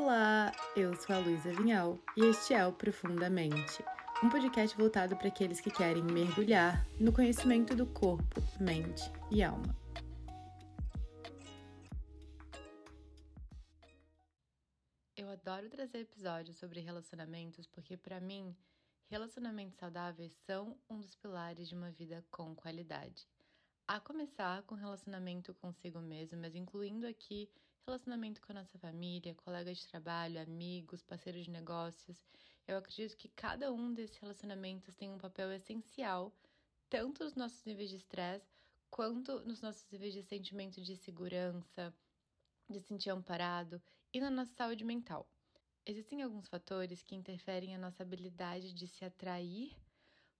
Olá, eu sou a Luísa Vinhal e este é o Profundamente, um podcast voltado para aqueles que querem mergulhar no conhecimento do corpo, mente e alma. Eu adoro trazer episódios sobre relacionamentos porque, para mim, relacionamentos saudáveis são um dos pilares de uma vida com qualidade. A começar com relacionamento consigo mesmo, mas incluindo aqui relacionamento com a nossa família, colegas de trabalho, amigos, parceiros de negócios. Eu acredito que cada um desses relacionamentos tem um papel essencial, tanto nos nossos níveis de estresse, quanto nos nossos níveis de sentimento de segurança, de sentir amparado e na nossa saúde mental. Existem alguns fatores que interferem a nossa habilidade de se atrair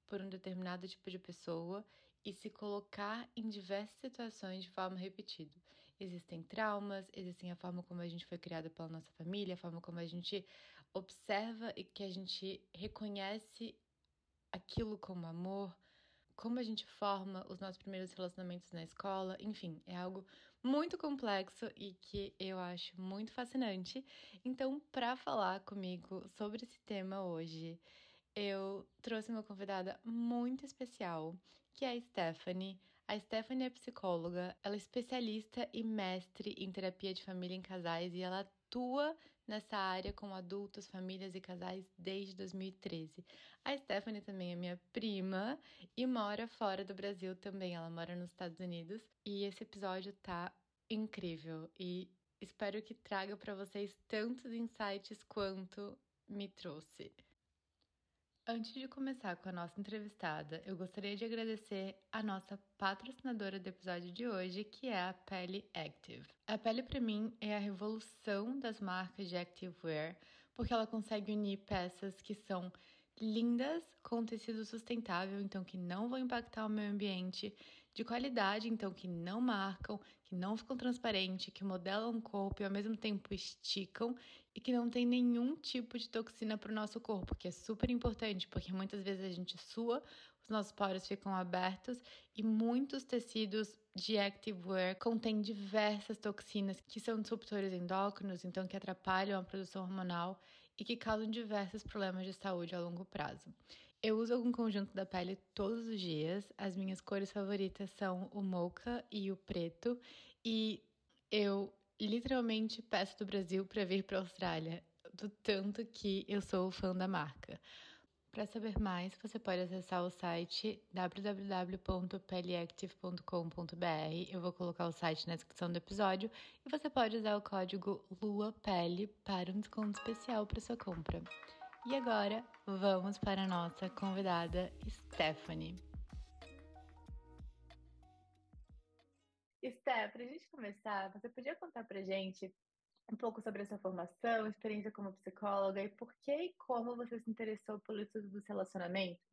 por um determinado tipo de pessoa e se colocar em diversas situações de forma repetida. Existem traumas, existem a forma como a gente foi criada pela nossa família, a forma como a gente observa e que a gente reconhece aquilo como amor, como a gente forma os nossos primeiros relacionamentos na escola, enfim, é algo muito complexo e que eu acho muito fascinante. Então, para falar comigo sobre esse tema hoje, eu trouxe uma convidada muito especial, que é a Stephanie. A Stephanie é psicóloga, ela é especialista e mestre em terapia de família em casais e ela atua nessa área com adultos, famílias e casais desde 2013. A Stephanie também é minha prima e mora fora do Brasil também, ela mora nos Estados Unidos. E esse episódio tá incrível e espero que traga para vocês tantos insights quanto me trouxe. Antes de começar com a nossa entrevistada, eu gostaria de agradecer a nossa patrocinadora do episódio de hoje, que é a Pele Active. A Pele, para mim, é a revolução das marcas de activewear, porque ela consegue unir peças que são lindas, com tecido sustentável, então que não vão impactar o meio ambiente, de qualidade, então que não marcam, que não ficam transparentes, que modelam o corpo e ao mesmo tempo esticam e que não tem nenhum tipo de toxina para o nosso corpo, que é super importante, porque muitas vezes a gente sua, os nossos poros ficam abertos e muitos tecidos de activewear contêm diversas toxinas que são disruptores endócrinos, então que atrapalham a produção hormonal e que causam diversos problemas de saúde a longo prazo. Eu uso algum conjunto da pele todos os dias. As minhas cores favoritas são o mocha e o preto. E eu literalmente peço do Brasil para vir para a Austrália, do tanto que eu sou fã da marca. Para saber mais, você pode acessar o site www.peleactive.com.br. Eu vou colocar o site na descrição do episódio e você pode usar o código LUAPELE para um desconto especial para sua compra. E agora, vamos para a nossa convidada Stephanie. Steph, para a gente começar, você podia contar para gente um pouco sobre a sua formação, experiência como psicóloga e por que e como você se interessou pelo estudo dos relacionamentos?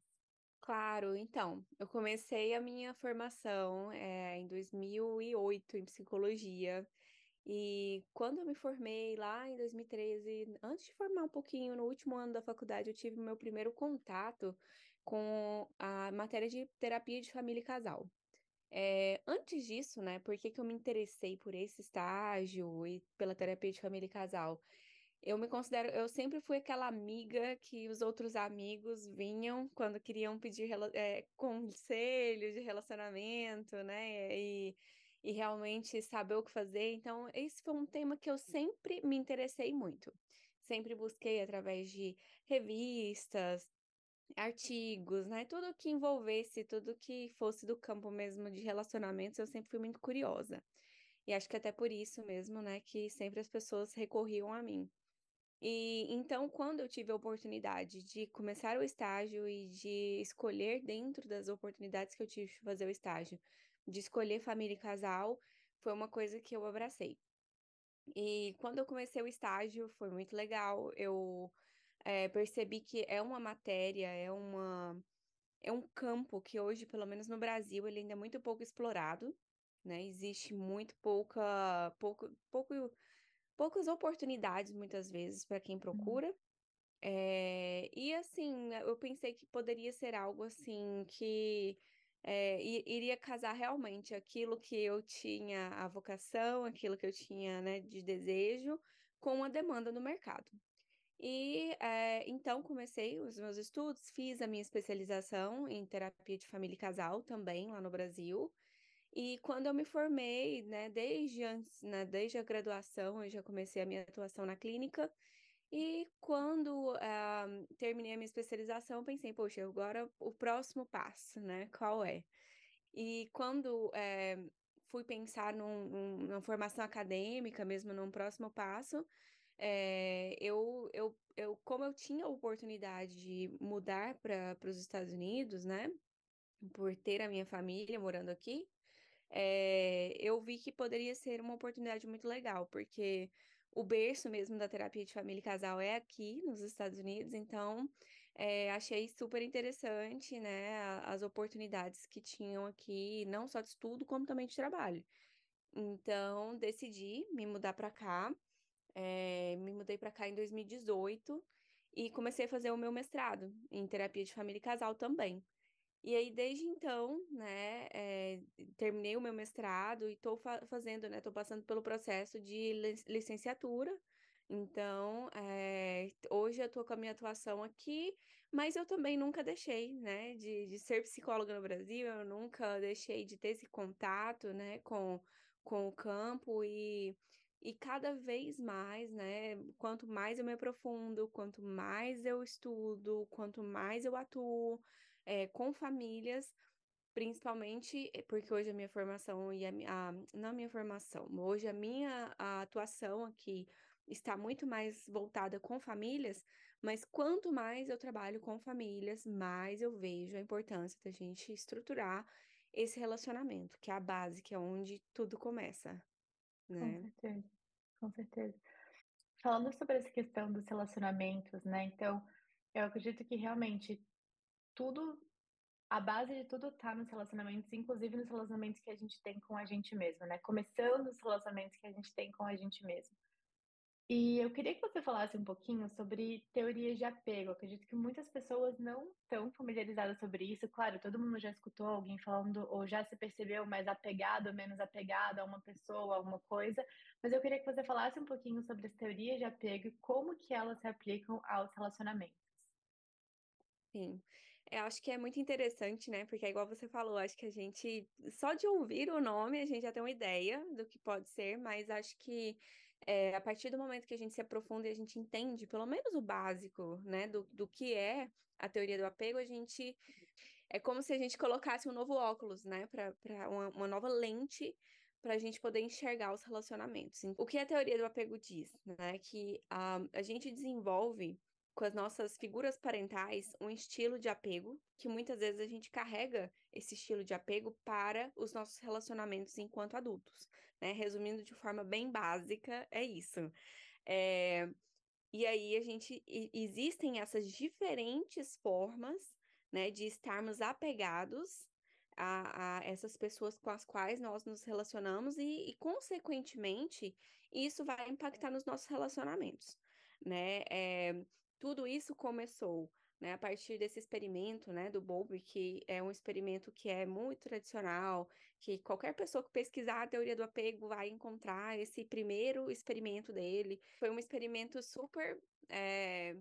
Claro, então, eu comecei a minha formação é, em 2008 em psicologia e quando eu me formei lá em 2013, antes de formar um pouquinho, no último ano da faculdade, eu tive meu primeiro contato com a matéria de terapia de família e casal. É, antes disso, né, por que, que eu me interessei por esse estágio e pela terapia de família e casal? Eu me considero, eu sempre fui aquela amiga que os outros amigos vinham quando queriam pedir é, conselho de relacionamento, né? E e realmente saber o que fazer. Então, esse foi um tema que eu sempre me interessei muito. Sempre busquei através de revistas, artigos, né? Tudo que envolvesse, tudo que fosse do campo mesmo de relacionamentos, eu sempre fui muito curiosa. E acho que até por isso mesmo, né, que sempre as pessoas recorriam a mim. E então, quando eu tive a oportunidade de começar o estágio e de escolher dentro das oportunidades que eu tive de fazer o estágio, de escolher família e casal, foi uma coisa que eu abracei. E quando eu comecei o estágio, foi muito legal. Eu é, percebi que é uma matéria, é uma é um campo que hoje, pelo menos no Brasil, ele ainda é muito pouco explorado, né? Existe muito pouca, pouco, pouco, poucas oportunidades muitas vezes para quem uhum. procura. É, e assim, eu pensei que poderia ser algo assim que é, iria casar realmente aquilo que eu tinha a vocação, aquilo que eu tinha né, de desejo, com a demanda no mercado. E é, então comecei os meus estudos, fiz a minha especialização em terapia de família e casal também lá no Brasil. E quando eu me formei, né, desde antes, né, desde a graduação, eu já comecei a minha atuação na clínica. E quando uh, terminei a minha especialização, pensei, poxa, agora o próximo passo, né? Qual é? E quando é, fui pensar num, num, numa formação acadêmica, mesmo num próximo passo, é, eu, eu, eu, como eu tinha a oportunidade de mudar para os Estados Unidos, né? Por ter a minha família morando aqui, é, eu vi que poderia ser uma oportunidade muito legal, porque o berço mesmo da terapia de família e casal é aqui nos Estados Unidos, então é, achei super interessante, né, as oportunidades que tinham aqui, não só de estudo, como também de trabalho. Então, decidi me mudar para cá, é, me mudei para cá em 2018 e comecei a fazer o meu mestrado em terapia de família e casal também. E aí, desde então, né, é, terminei o meu mestrado e estou fa fazendo, né, estou passando pelo processo de licenciatura. Então, é, hoje eu estou com a minha atuação aqui, mas eu também nunca deixei, né, de, de ser psicóloga no Brasil, eu nunca deixei de ter esse contato, né, com, com o campo e, e cada vez mais, né, quanto mais eu me aprofundo, quanto mais eu estudo, quanto mais eu atuo, é, com famílias, principalmente eh, porque hoje a minha formação e a, a não a minha formação, hoje a minha a atuação aqui está muito mais voltada com famílias, mas quanto mais eu trabalho com famílias, mais eu vejo a importância da gente estruturar esse relacionamento, que é a base, que é onde tudo começa, né? Com certeza, com certeza. Falando sobre essa questão dos relacionamentos, né? Então, eu acredito que realmente tudo, a base de tudo tá nos relacionamentos, inclusive nos relacionamentos que a gente tem com a gente mesmo, né? Começando os relacionamentos que a gente tem com a gente mesmo. E eu queria que você falasse um pouquinho sobre teorias de apego. Eu acredito que muitas pessoas não estão familiarizadas sobre isso. Claro, todo mundo já escutou alguém falando ou já se percebeu mais apegado ou menos apegado a uma pessoa, a uma coisa. Mas eu queria que você falasse um pouquinho sobre as teorias de apego e como que elas se aplicam aos relacionamentos. Sim. Eu acho que é muito interessante, né? Porque é igual você falou, acho que a gente, só de ouvir o nome, a gente já tem uma ideia do que pode ser, mas acho que é, a partir do momento que a gente se aprofunda e a gente entende, pelo menos o básico, né, do, do que é a teoria do apego, a gente. É como se a gente colocasse um novo óculos, né, para uma, uma nova lente para a gente poder enxergar os relacionamentos. O que a teoria do apego diz, né? Que a, a gente desenvolve com as nossas figuras parentais um estilo de apego, que muitas vezes a gente carrega esse estilo de apego para os nossos relacionamentos enquanto adultos. Né? Resumindo de forma bem básica, é isso. É... E aí a gente existem essas diferentes formas né, de estarmos apegados a, a, essas pessoas com as quais nós nos relacionamos e, e, consequentemente, isso vai impactar nos nossos relacionamentos, né? É, tudo isso começou né, a partir desse experimento né, do Bowlby, que é um experimento que é muito tradicional, que qualquer pessoa que pesquisar a teoria do apego vai encontrar esse primeiro experimento dele. Foi um experimento super é,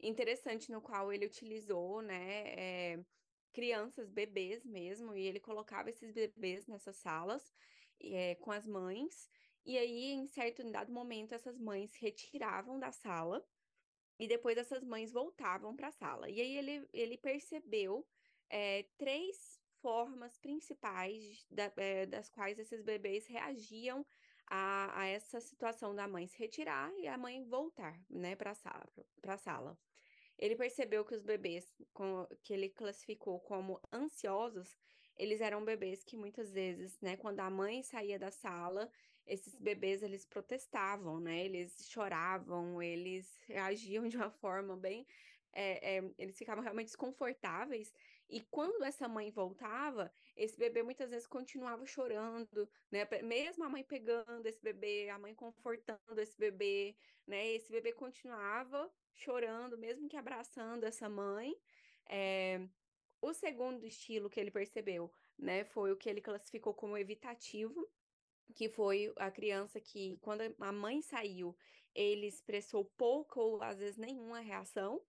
interessante no qual ele utilizou né, é, crianças, bebês mesmo, e ele colocava esses bebês nessas salas é, com as mães, e aí, em certo dado momento, essas mães se retiravam da sala e depois essas mães voltavam para a sala. E aí ele, ele percebeu é, três formas principais da, é, das quais esses bebês reagiam a, a, essa situação da mãe se retirar e a mãe voltar né, para a sala, sala. Ele percebeu que os bebês com, que ele classificou como ansiosos, eles eram bebês que muitas vezes, né, quando a mãe saía da sala, esses bebês eles protestavam, né? Eles choravam, eles reagiam de uma forma bem, é, é, eles ficavam realmente desconfortáveis. E quando essa mãe voltava, esse bebê muitas vezes continuava chorando, né? Mesmo a mãe pegando esse bebê, a mãe confortando esse bebê, né? Esse bebê continuava chorando, mesmo que abraçando essa mãe. É... O segundo estilo que ele percebeu né? Foi o que ele classificou como evitativo, que foi a criança que, quando a mãe saiu, ele expressou pouca ou às vezes nenhuma reação.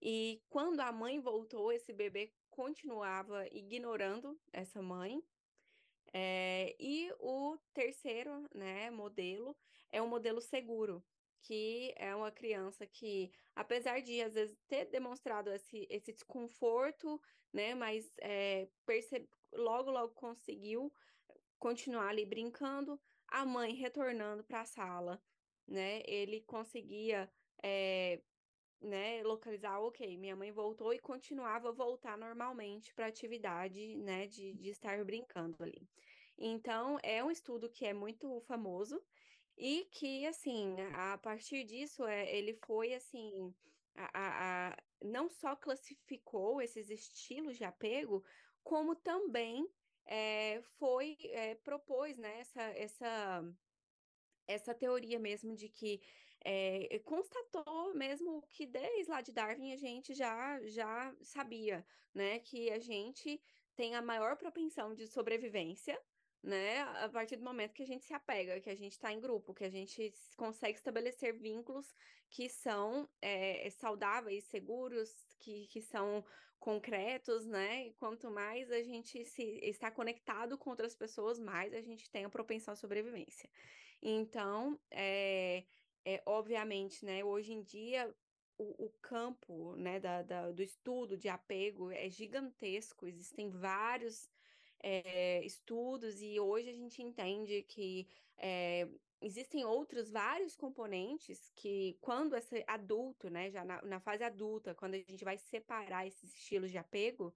E quando a mãe voltou, esse bebê continuava ignorando essa mãe. É, e o terceiro né, modelo é um modelo seguro, que é uma criança que, apesar de às vezes ter demonstrado esse, esse desconforto, né, mas é, logo, logo conseguiu continuar ali brincando, a mãe retornando para a sala, né, ele conseguia é, né, localizar, ok, minha mãe voltou e continuava a voltar normalmente para a atividade, né, de, de estar brincando ali. Então, é um estudo que é muito famoso, e que, assim, a partir disso, é, ele foi, assim, a, a, a, não só classificou esses estilos de apego, como também é, foi, é, propôs, né, essa, essa, essa teoria mesmo de que é, constatou mesmo que desde lá de Darwin a gente já, já sabia, né, que a gente tem a maior propensão de sobrevivência, né? A partir do momento que a gente se apega, que a gente está em grupo, que a gente consegue estabelecer vínculos que são é, saudáveis, seguros, que, que são concretos, né? E quanto mais a gente se está conectado com outras pessoas, mais a gente tem a propensão à sobrevivência. Então, é, é obviamente, né? Hoje em dia o, o, campo né, da, da, do estudo de apego é gigantesco, existem vários é, estudos, e hoje a gente entende que é, existem outros vários componentes que, quando esse adulto, né, já na, na, fase adulta, quando a gente vai separar esses estilos de apego,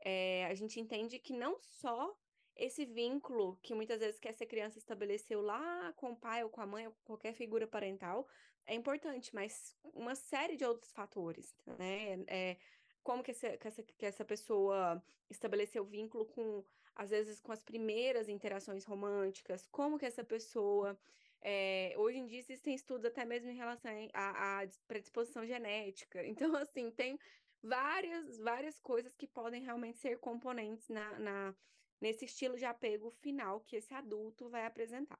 é, a gente entende que não só esse vínculo que muitas vezes que essa criança estabeleceu lá com o pai ou com a mãe ou qualquer figura parental é importante, mas uma série de outros fatores, né? É, como que essa, que essa, que essa pessoa estabeleceu vínculo com às vezes com as primeiras interações românticas, como que essa pessoa. É, hoje em dia existem estudos até mesmo em relação à, predisposição genética. Então, assim, tem várias, várias coisas que podem realmente ser componentes na, na, nesse estilo de apego final que esse adulto vai apresentar.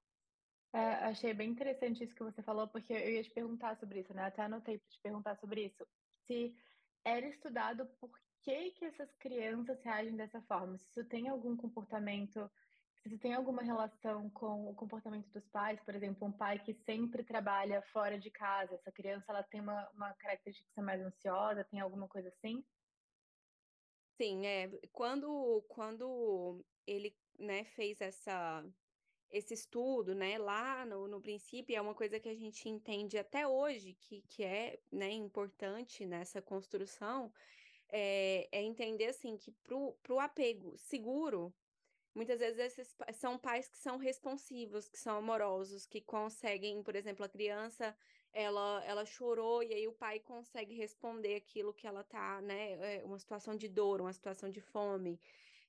É, achei bem interessante isso que você falou, porque eu ia te perguntar sobre isso, né? Até anotei para te perguntar sobre isso. Se era estudado por que, que essas crianças reagem dessa forma? Se isso tem algum comportamento, se isso tem alguma relação com o comportamento dos pais, por exemplo, um pai que sempre trabalha fora de casa, essa criança ela tem uma, uma característica mais ansiosa, tem alguma coisa assim? Sim, é. Quando, quando ele né, fez essa, esse estudo, né, lá no, no princípio, é uma coisa que a gente entende até hoje que, que é né, importante nessa construção, é, é entender assim que para o apego seguro, muitas vezes esses são pais que são responsivos, que são amorosos, que conseguem, por exemplo, a criança ela, ela chorou e aí o pai consegue responder aquilo que ela tá, né? É uma situação de dor, uma situação de fome.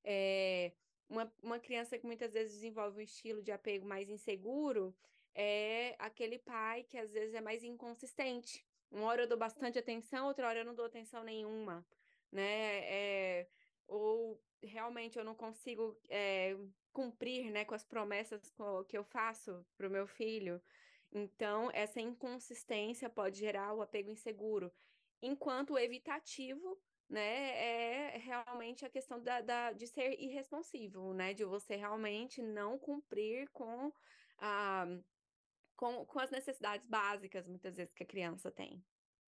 É, uma, uma criança que muitas vezes desenvolve um estilo de apego mais inseguro é aquele pai que às vezes é mais inconsistente. Uma hora eu dou bastante atenção, outra hora eu não dou atenção nenhuma né? É, ou realmente eu não consigo é, cumprir, né, com as promessas que eu faço para o meu filho. Então, essa inconsistência pode gerar o apego inseguro. Enquanto o evitativo, né, é realmente a questão da, da, de ser irresponsivo, né, de você realmente não cumprir com, a, com, com as necessidades básicas, muitas vezes, que a criança tem.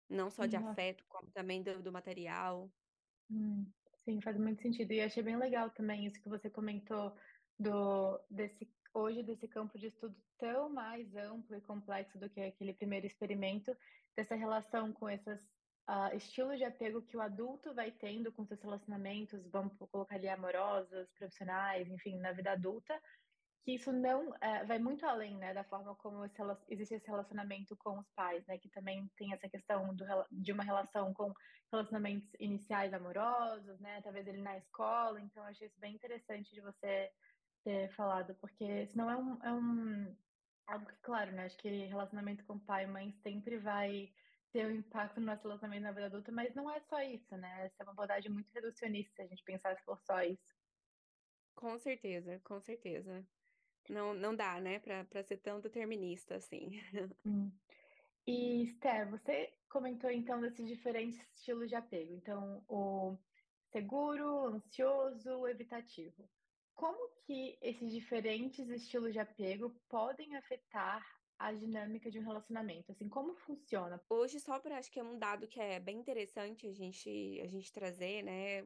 Não só de afeto, como também do, do material. Hum, sim, faz muito sentido. E achei bem legal também isso que você comentou do desse hoje desse campo de estudo tão mais amplo e complexo do que aquele primeiro experimento, dessa relação com esses uh, estilos de apego que o adulto vai tendo com seus relacionamentos, vamos colocar ali amorosos, profissionais, enfim, na vida adulta, que isso não é, vai muito além, né, da forma como esse, existe esse relacionamento com os pais, né, que também tem essa questão do, de uma relação com relacionamentos iniciais amorosos, né, talvez ele na escola, então eu achei isso bem interessante de você ter falado, porque senão é um, é um algo que, claro, né, acho que relacionamento com pai e mãe sempre vai ter um impacto no nosso relacionamento na vida adulta, mas não é só isso, né, essa é uma abordagem muito reducionista se a gente pensar se for só isso. Com certeza, com certeza. Não, não dá, né, para ser tão determinista assim. Hum. E, Sté, você comentou então desses diferentes estilos de apego. Então, o seguro, ansioso, evitativo. Como que esses diferentes estilos de apego podem afetar a dinâmica de um relacionamento? Assim, como funciona? Hoje, só para acho que é um dado que é bem interessante a gente, a gente trazer, né,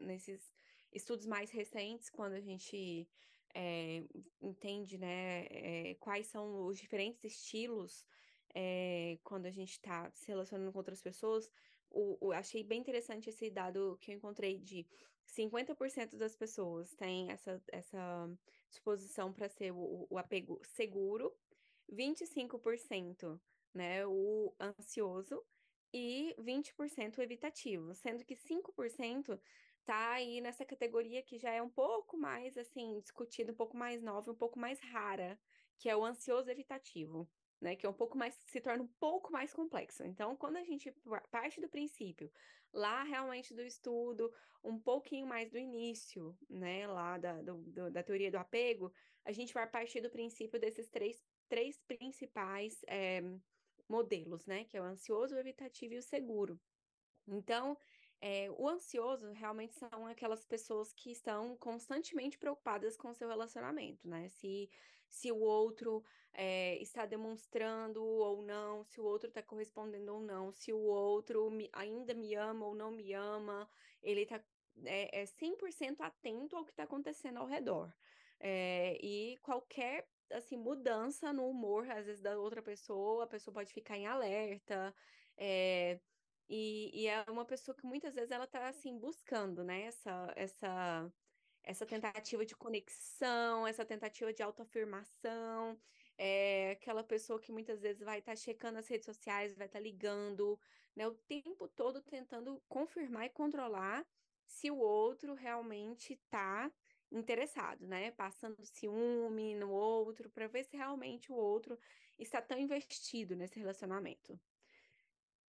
nesses estudos mais recentes, quando a gente é, entende, né, é, quais são os diferentes estilos é, quando a gente está se relacionando com outras pessoas. O, o, achei bem interessante esse dado que eu encontrei de 50% das pessoas têm essa, essa disposição para ser o, o apego seguro, 25%, né, o ansioso e 20% o evitativo, sendo que 5% tá aí nessa categoria que já é um pouco mais assim discutida, um pouco mais nova, um pouco mais rara, que é o ansioso evitativo, né, que é um pouco mais se torna um pouco mais complexo. Então, quando a gente parte do princípio lá realmente do estudo, um pouquinho mais do início, né, lá da, do, do, da teoria do apego, a gente vai partir do princípio desses três, três principais é, modelos, né, que é o ansioso, o evitativo e o seguro. Então, é, o ansioso realmente são aquelas pessoas que estão constantemente preocupadas com o seu relacionamento, né? Se, se o outro é, está demonstrando ou não, se o outro está correspondendo ou não, se o outro me, ainda me ama ou não me ama, ele está é, é 100% atento ao que está acontecendo ao redor. É, e qualquer assim mudança no humor, às vezes, da outra pessoa, a pessoa pode ficar em alerta. É, e, e, é uma pessoa que muitas vezes ela tá assim buscando, né, essa, essa, essa tentativa de conexão, essa tentativa de autoafirmação, é aquela pessoa que muitas vezes vai estar tá checando as redes sociais, vai estar tá ligando, né, o tempo todo tentando confirmar e controlar se o outro realmente está interessado, né? Passando ciúme no outro, para ver se realmente o outro está tão investido nesse relacionamento.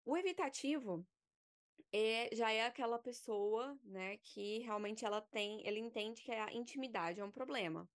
O evitativo é, já é aquela pessoa, né, que realmente ela tem, ele entende que a intimidade é um problema,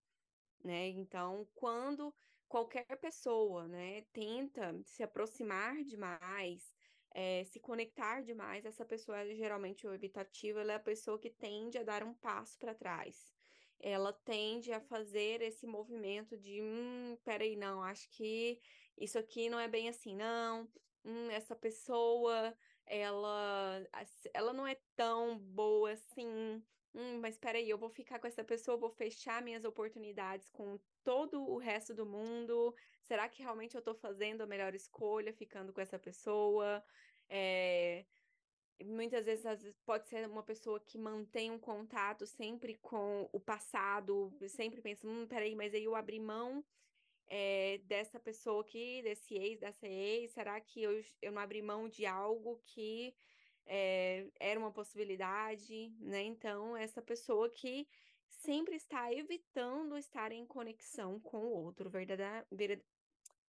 né? Então, quando qualquer pessoa, né, tenta se aproximar demais, é, se conectar demais, essa pessoa, geralmente, o evitativo, ela é a pessoa que tende a dar um passo para trás. Ela tende a fazer esse movimento de, hum, peraí, não, acho que isso aqui não é bem assim, não hum, essa pessoa, ela, ela não é tão boa assim. Hum, mas espera aí, eu vou ficar com essa pessoa, vou fechar minhas oportunidades com todo o resto do mundo. Será que realmente eu estou fazendo a melhor escolha ficando com essa pessoa? É, muitas vezes, vezes pode ser uma pessoa que mantém um contato sempre com o passado, sempre pensa, hum, peraí, mas aí eu abri mão é, dessa pessoa aqui, desse ex, dessa ex? Será que eu, eu não abri mão de algo que é, era uma possibilidade, né? Então, essa pessoa que sempre está evitando estar em conexão com o outro, verdadeira,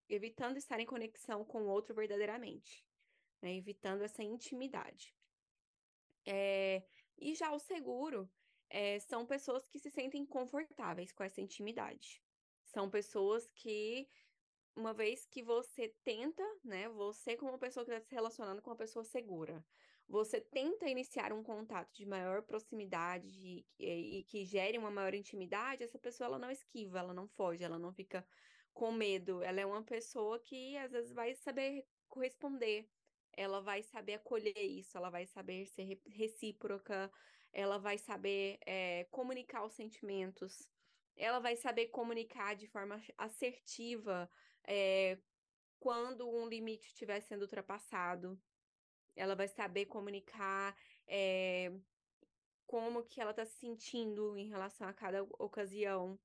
evitando estar em conexão com o outro verdadeiramente, né? Evitando essa intimidade. É, e já o seguro é, são pessoas que se sentem confortáveis com essa intimidade. São pessoas que, uma vez que você tenta, né? Você, como pessoa que está se relacionando com uma pessoa segura, você tenta iniciar um contato de maior proximidade e, e, que gere uma maior intimidade, essa pessoa ela não esquiva, ela não foge, ela não fica com medo. Ela é uma pessoa que às vezes vai saber corresponder, ela vai saber acolher isso, ela vai saber ser recíproca, ela vai saber é, comunicar os sentimentos ela vai saber comunicar de forma assertiva é, quando um limite estiver sendo ultrapassado. Ela vai saber comunicar é, como que ela está se sentindo em relação a cada ocasião.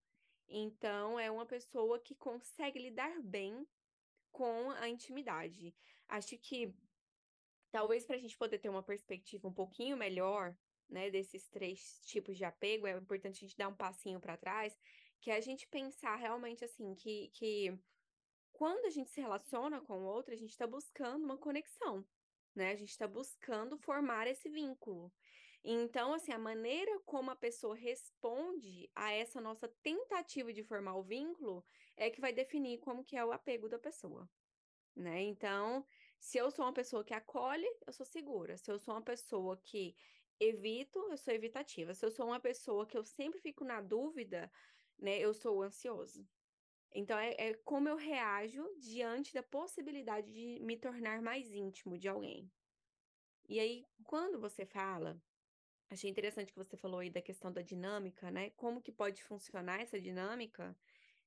Então, é uma pessoa que consegue lidar bem com a intimidade. Acho que talvez para a gente poder ter uma perspectiva um pouquinho melhor né, desses três tipos de apego, é importante a gente dar um passinho para trás, que é a gente pensar realmente assim, que, que quando a gente se relaciona com o outro, a gente está buscando uma conexão, né? A gente está buscando formar esse vínculo. Então, assim, a maneira como a pessoa responde a essa nossa tentativa de formar o vínculo é que vai definir como que é o apego da pessoa, né? Então, se eu sou uma pessoa que acolhe, eu sou segura. Se eu sou uma pessoa que evito, eu sou evitativa. Se eu sou uma pessoa que eu sempre fico na dúvida, né, eu sou ansioso. Então, é, é como eu reajo diante da possibilidade de me tornar mais íntimo de alguém. E aí, quando você fala, achei interessante que você falou aí da questão da dinâmica, né? Como que pode funcionar essa dinâmica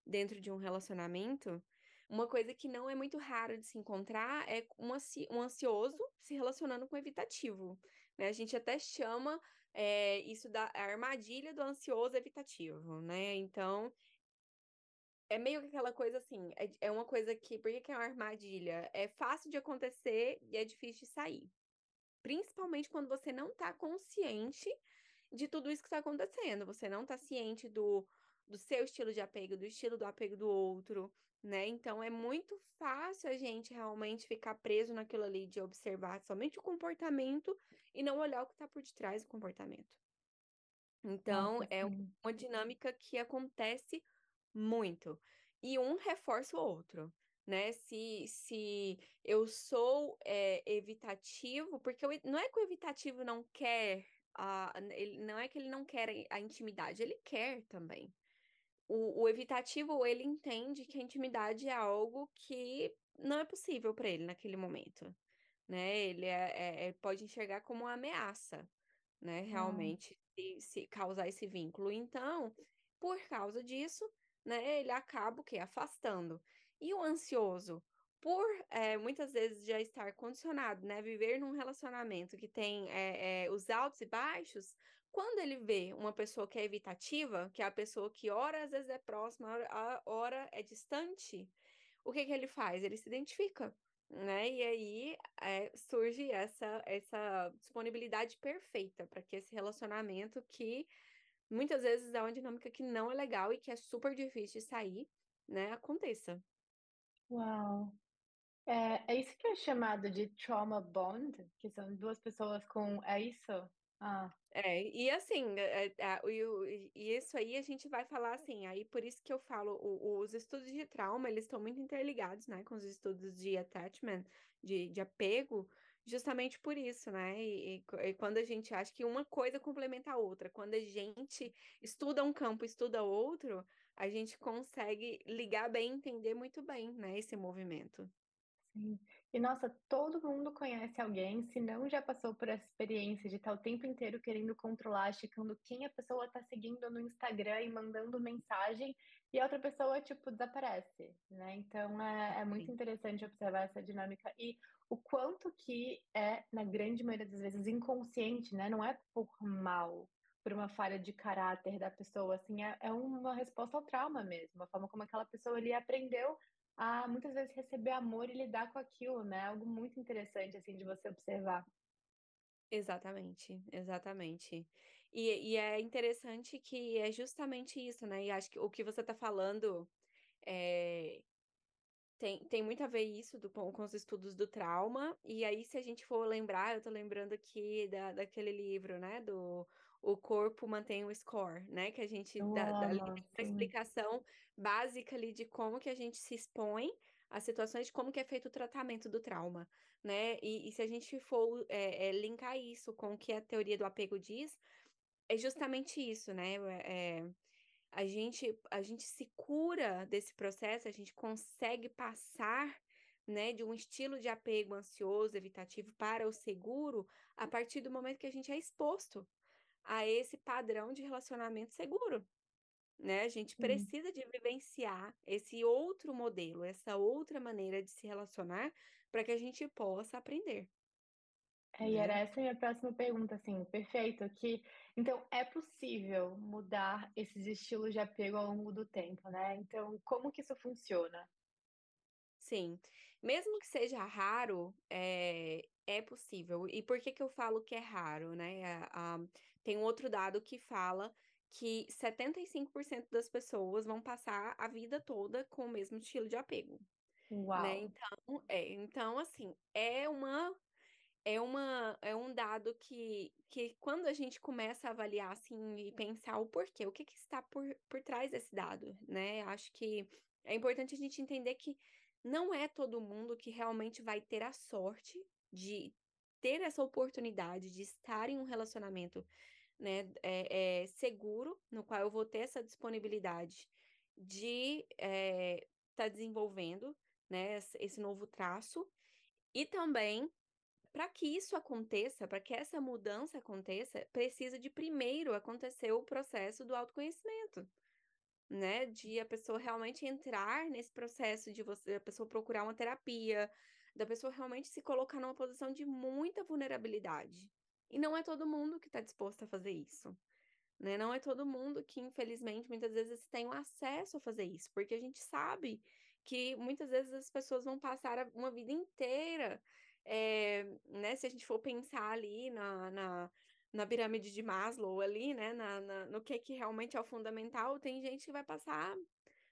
dentro de um relacionamento? Uma coisa que não é muito rara de se encontrar é um ansioso se relacionando com evitativo. Né? A gente até chama é, isso da armadilha do ansioso evitativo, né? Então, é meio que aquela coisa assim, é, é uma coisa que, por que, é uma armadilha? É fácil de acontecer e é difícil de sair. Principalmente quando você não está consciente de tudo isso que está acontecendo. Você não está ciente do, do seu estilo de apego, do estilo do apego do outro, né? Então é muito fácil a gente realmente ficar preso naquilo ali de observar somente o comportamento e não olhar o que está por detrás do comportamento. Então, é uma dinâmica que acontece muito. E um reforça o outro, né? Se, se eu sou é, evitativo, porque eu, não é que o evitativo não quer, a, ele, não é que ele não quer a intimidade, ele quer também. O, o evitativo, ele entende que a intimidade é algo que não é possível para ele naquele momento, né? Ele é, é, é, pode enxergar como uma ameaça, né? Realmente, se, se causar esse vínculo. Então, por causa disso, né, ele acaba o quê? Afastando. E o ansioso, por é, muitas vezes já estar condicionado, né, viver num relacionamento que tem é, é, os altos e baixos, quando ele vê uma pessoa que é evitativa, que é a pessoa que ora às vezes é próxima, ora, ora é distante, o que que ele faz? Ele se identifica, né? E aí é, surge essa, essa disponibilidade perfeita para que esse relacionamento que muitas vezes é uma dinâmica que não é legal e que é super difícil de sair, né, aconteça. Uau! É, é isso que é chamado de trauma bond, que são duas pessoas com. É isso? Ah. É, e assim, é, é, e, e isso aí a gente vai falar assim, aí por isso que eu falo, o, os estudos de trauma, eles estão muito interligados, né, com os estudos de attachment, de, de apego, justamente por isso, né? E, e, quando a gente acha que uma coisa complementa a outra, quando a gente estuda um campo, estuda outro, a gente consegue ligar bem, entender muito bem, né, esse movimento. Sim. E nossa, todo mundo conhece alguém, se não já passou por essa experiência de estar o tempo inteiro querendo controlar, checando quem a pessoa está seguindo no Instagram e mandando mensagem, e a outra pessoa, tipo, desaparece, né? Então é, é muito interessante observar essa dinâmica e o quanto que é, na grande maioria das vezes, inconsciente, né? Não é por mal, por uma falha de caráter da pessoa, assim, é, é uma resposta ao trauma mesmo, a forma como aquela pessoa ali aprendeu a muitas vezes receber amor e lidar com aquilo, né? Algo muito interessante, assim, de você observar. Exatamente, exatamente. E, e é interessante que é justamente isso, né? E acho que o que você está falando é, tem, tem muito a ver isso do, com, os estudos do trauma. E aí, se a gente for lembrar, eu tô lembrando aqui da, daquele livro, né? Do o corpo mantém o score, né? Que a gente dá, dá uma explicação básica ali de como que a gente se expõe às situações, de como que é feito o tratamento do trauma, né? E, e se a gente for é, é, linkar isso com o que a teoria do apego diz, é justamente isso, né? É, a gente, a gente se cura desse processo, a gente consegue passar né, de um estilo de apego ansioso, evitativo para o seguro, a partir do momento que a gente é exposto a esse padrão de relacionamento seguro. Né? A gente precisa de vivenciar esse outro modelo, essa outra maneira de se relacionar para que a gente possa aprender. É, e era né? essa a minha próxima pergunta, assim, perfeito. Que, então, é possível mudar esses estilos de apego ao longo do tempo, né? Então, como que isso funciona? Sim. Mesmo que seja raro, é, é possível. E por que que eu falo que é raro, né? Tem um outro dado que fala que 75% das pessoas vão passar a vida toda com o mesmo estilo de apego. Né? Uau. Né? Então, é, então, assim, é uma é, uma, é um dado que, que quando a gente começa a avaliar assim e pensar o porquê, o que, que está por, por trás desse dado, né? Acho que é importante a gente entender que não é todo mundo que realmente vai ter a sorte de ter essa oportunidade de estar em um relacionamento né, é, é, seguro, no qual eu vou ter essa disponibilidade de estar é, tá desenvolvendo né, esse novo traço. E também, para que isso aconteça, para que essa mudança aconteça, precisa de primeiro acontecer o processo do autoconhecimento né? De a pessoa realmente entrar nesse processo de você, a pessoa procurar uma terapia, da pessoa realmente se colocar numa posição de muita vulnerabilidade. E não é todo mundo que está disposto a fazer isso. Né? Não é todo mundo que, infelizmente, muitas vezes tem o acesso a fazer isso, porque a gente sabe que muitas vezes as pessoas vão passar uma vida inteira, é, né? Se a gente for pensar ali na, na na pirâmide de Maslow ali, né, na, na, no que, que realmente é o fundamental, tem gente que vai passar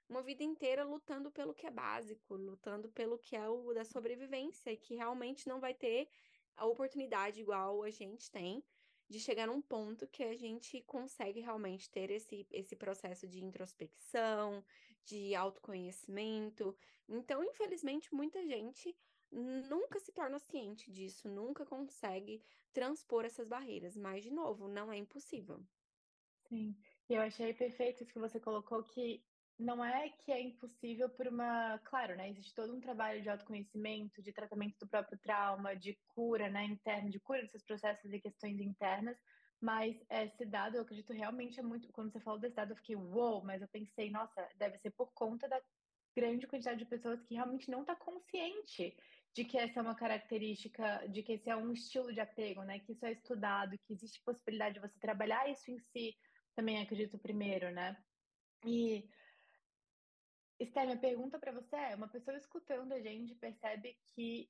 uma vida inteira lutando pelo que é básico, lutando pelo que é o da sobrevivência, e que realmente não vai ter a oportunidade igual a gente tem de chegar num ponto que a gente consegue realmente ter esse, esse processo de introspecção, de autoconhecimento. Então, infelizmente, muita gente nunca se torna ciente disso, nunca consegue transpor essas barreiras. Mas, de novo, não é impossível. Sim, e eu achei perfeito isso que você colocou, que não é que é impossível por uma. Claro, né? Existe todo um trabalho de autoconhecimento, de tratamento do próprio trauma, de cura, né? Interno, de cura desses processos e questões internas. Mas esse dado, eu acredito, realmente é muito. Quando você falou desse dado, eu fiquei, uou, wow, mas eu pensei, nossa, deve ser por conta da grande quantidade de pessoas que realmente não está consciente de que essa é uma característica, de que esse é um estilo de apego, né? Que isso é estudado, que existe possibilidade de você trabalhar isso em si, também acredito primeiro, né? E Esther, minha pergunta para você é: uma pessoa escutando a gente percebe que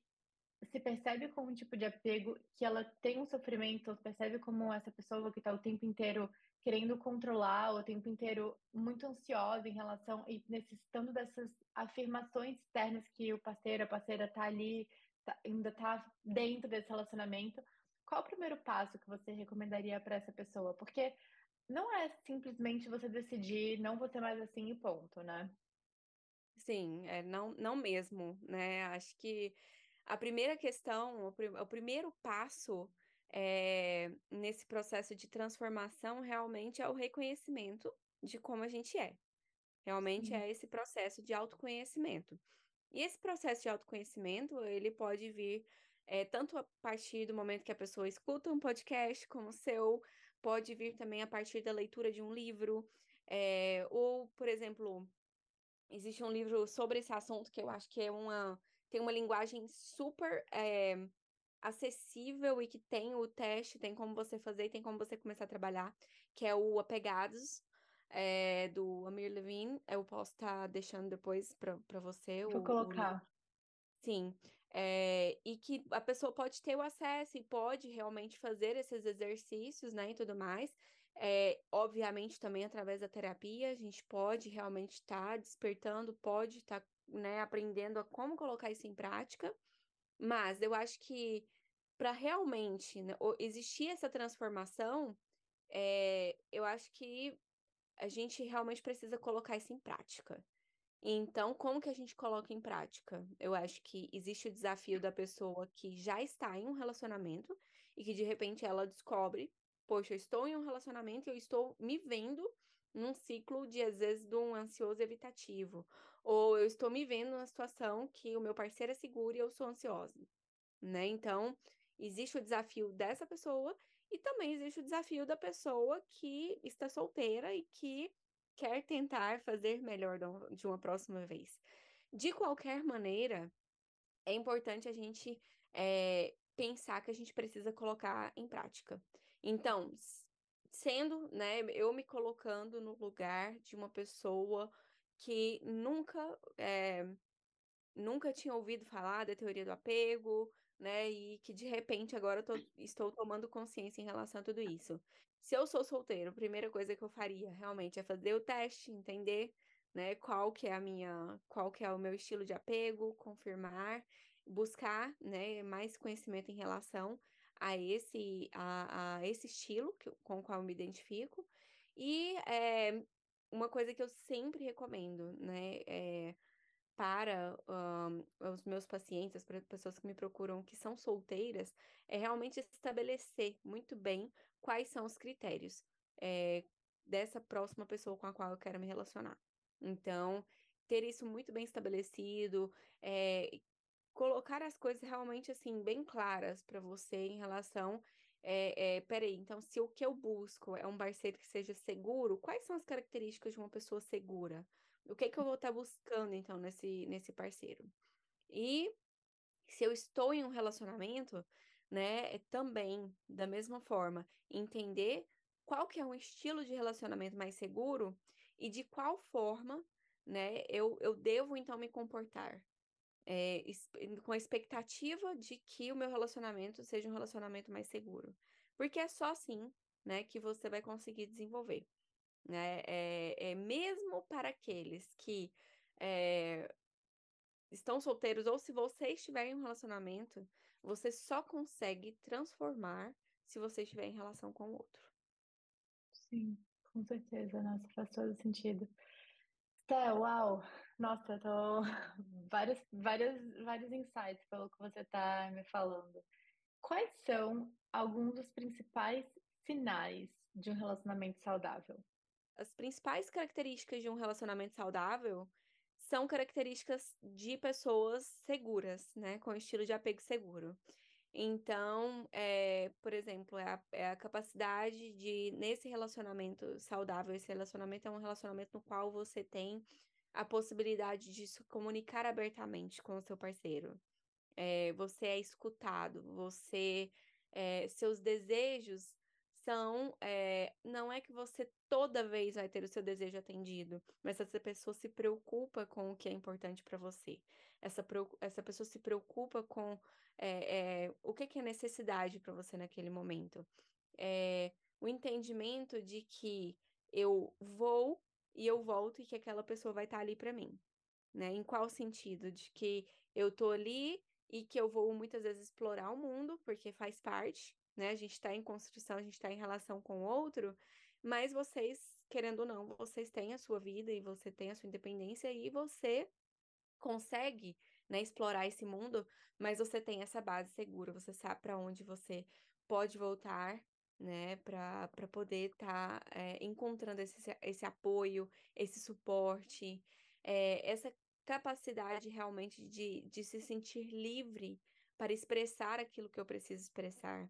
se percebe como um tipo de apego que ela tem um sofrimento, percebe como essa pessoa que está o tempo inteiro querendo controlar, o tempo inteiro muito ansiosa em relação e necessitando dessas afirmações externas que o parceiro, a parceira está ali, tá, ainda está dentro desse relacionamento. Qual o primeiro passo que você recomendaria para essa pessoa? Porque não é simplesmente você decidir, não vou ser mais assim e ponto, né? Sim, é, não, não mesmo, né? Acho que a primeira questão, o, prim o primeiro passo é, nesse processo de transformação realmente é o reconhecimento de como a gente é. Realmente Sim. é esse processo de autoconhecimento. E esse processo de autoconhecimento, ele pode vir é, tanto a partir do momento que a pessoa escuta um podcast como o seu, pode vir também a partir da leitura de um livro, é, ou, por exemplo, existe um livro sobre esse assunto que eu acho que é uma tem uma linguagem super é, acessível e que tem o teste, tem como você fazer e tem como você começar a trabalhar, que é o Apegados, é, do Amir Levine. Eu posso estar tá deixando depois para você. Vou o, colocar. O Sim. É, e que a pessoa pode ter o acesso e pode realmente fazer esses exercícios, né, e tudo mais. É, obviamente, também através da terapia, a gente pode realmente estar tá despertando, pode estar tá, né, aprendendo a como colocar isso em prática. Mas eu acho que para realmente né, existir essa transformação, é, eu acho que a gente realmente precisa colocar isso em prática. Então, como que a gente coloca em prática? Eu acho que existe o desafio da pessoa que já está em um relacionamento e que de repente ela descobre, poxa, eu estou em um relacionamento e eu estou me vendo num ciclo de às vezes de um ansioso evitativo, ou eu estou me vendo numa situação que o meu parceiro é seguro e eu sou ansiosa, né? Então, existe o desafio dessa pessoa e também existe o desafio da pessoa que está solteira e que quer tentar fazer melhor de uma próxima vez. De qualquer maneira, é importante a gente é, pensar que a gente precisa colocar em prática. Então, sendo, né, eu me colocando no lugar de uma pessoa que nunca, é, nunca tinha ouvido falar da teoria do apego, né, e que de repente agora tô, estou tomando consciência em relação a tudo isso. Se eu sou solteiro, a primeira coisa que eu faria realmente é fazer o teste, entender, né, qual que é a minha, qual que é o meu estilo de apego, confirmar, buscar, né, mais conhecimento em relação a esse, a, a esse estilo que, com o qual eu me identifico. E é, uma coisa que eu sempre recomendo, né, é, para os meus pacientes, as pessoas que me procuram que são solteiras, é realmente estabelecer muito bem quais são os critérios é, dessa próxima pessoa com a qual eu quero me relacionar. Então, ter isso muito bem estabelecido, é, colocar as coisas realmente assim bem claras para você em relação é, é, peraí, então se o que eu busco é um parceiro que seja seguro, quais são as características de uma pessoa segura? O que, que eu vou estar tá buscando, então, nesse, nesse parceiro? E se eu estou em um relacionamento, né, é também, da mesma forma, entender qual que é um estilo de relacionamento mais seguro e de qual forma, né, eu, eu devo, então, me comportar. É, com a expectativa de que o meu relacionamento seja um relacionamento mais seguro. Porque é só assim, né, que você vai conseguir desenvolver. Né? É, é mesmo para aqueles que é, estão solteiros ou se você estiver em um relacionamento, você só consegue transformar se você estiver em relação com o outro. Sim, com certeza, nossa, faz todo sentido. Té, uau! Nossa, eu tô vários, vários, vários insights pelo que você está me falando. Quais são alguns dos principais sinais de um relacionamento saudável? As principais características de um relacionamento saudável são características de pessoas seguras, né? Com estilo de apego seguro. Então, é, por exemplo, é a, é a, capacidade de, nesse relacionamento saudável, esse relacionamento é um relacionamento no qual você tem a possibilidade de se comunicar abertamente com o seu parceiro. É, você é escutado, você, é, seus desejos são, não é que você toda vez vai ter o seu desejo atendido, mas essa pessoa se preocupa com o que é importante para você. Essa, essa pessoa se preocupa com é, é, o que, que é necessidade para você naquele momento. É, o entendimento de que eu vou e eu volto e que aquela pessoa vai estar tá ali para mim. Né? Em qual sentido? De que eu tô ali e que eu vou muitas vezes explorar o mundo, porque faz parte, né? A gente está em construção, a gente está em relação com o outro, mas vocês, querendo ou não, vocês têm a sua vida e você tem a sua independência e você consegue, né, explorar esse mundo, mas você tem essa base segura, você sabe para onde você pode voltar, né, para poder estar tá, é, encontrando esse, esse apoio, esse suporte, é, essa capacidade realmente de, de se sentir livre para expressar aquilo que eu preciso expressar,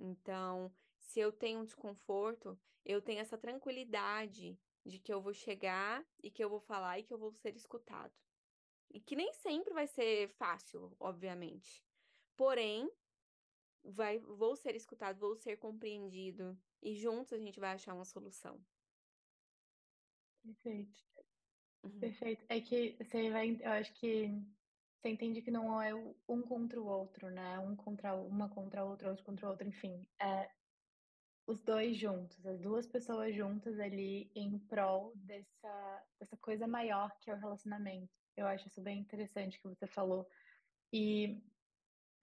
então, se eu tenho um desconforto, eu tenho essa tranquilidade de que eu vou chegar e que eu vou falar e que eu vou ser escutado. E que nem sempre vai ser fácil, obviamente. Porém, vai, vou ser escutado, vou ser compreendido e juntos a gente vai achar uma solução. Perfeito. Uhum. Perfeito. É que você vai, eu acho que você entende que não é um contra o outro, né? Um contra uma contra a outra, outro contra o outro, enfim. É os dois juntos, as duas pessoas juntas ali em prol dessa, dessa coisa maior que é o relacionamento. Eu acho isso bem interessante que você falou. E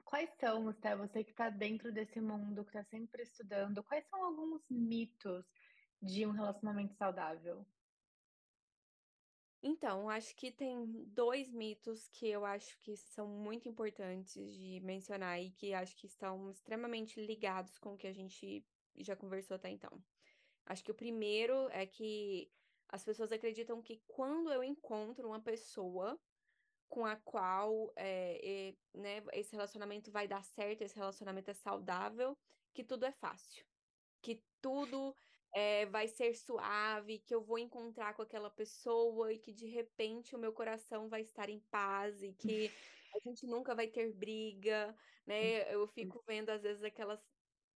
quais são, Sté, você que está dentro desse mundo, que está sempre estudando, quais são alguns mitos de um relacionamento saudável? Então, acho que tem dois mitos que eu acho que são muito importantes de mencionar e que acho que estão extremamente ligados com o que a gente já conversou até então. Acho que o primeiro é que as pessoas acreditam que quando eu encontro uma pessoa com a qual é, é, né, esse relacionamento vai dar certo, esse relacionamento é saudável, que tudo é fácil, que tudo é, vai ser suave, que eu vou encontrar com aquela pessoa e que de repente o meu coração vai estar em paz e que a gente nunca vai ter briga, né? Eu fico vendo às vezes aquelas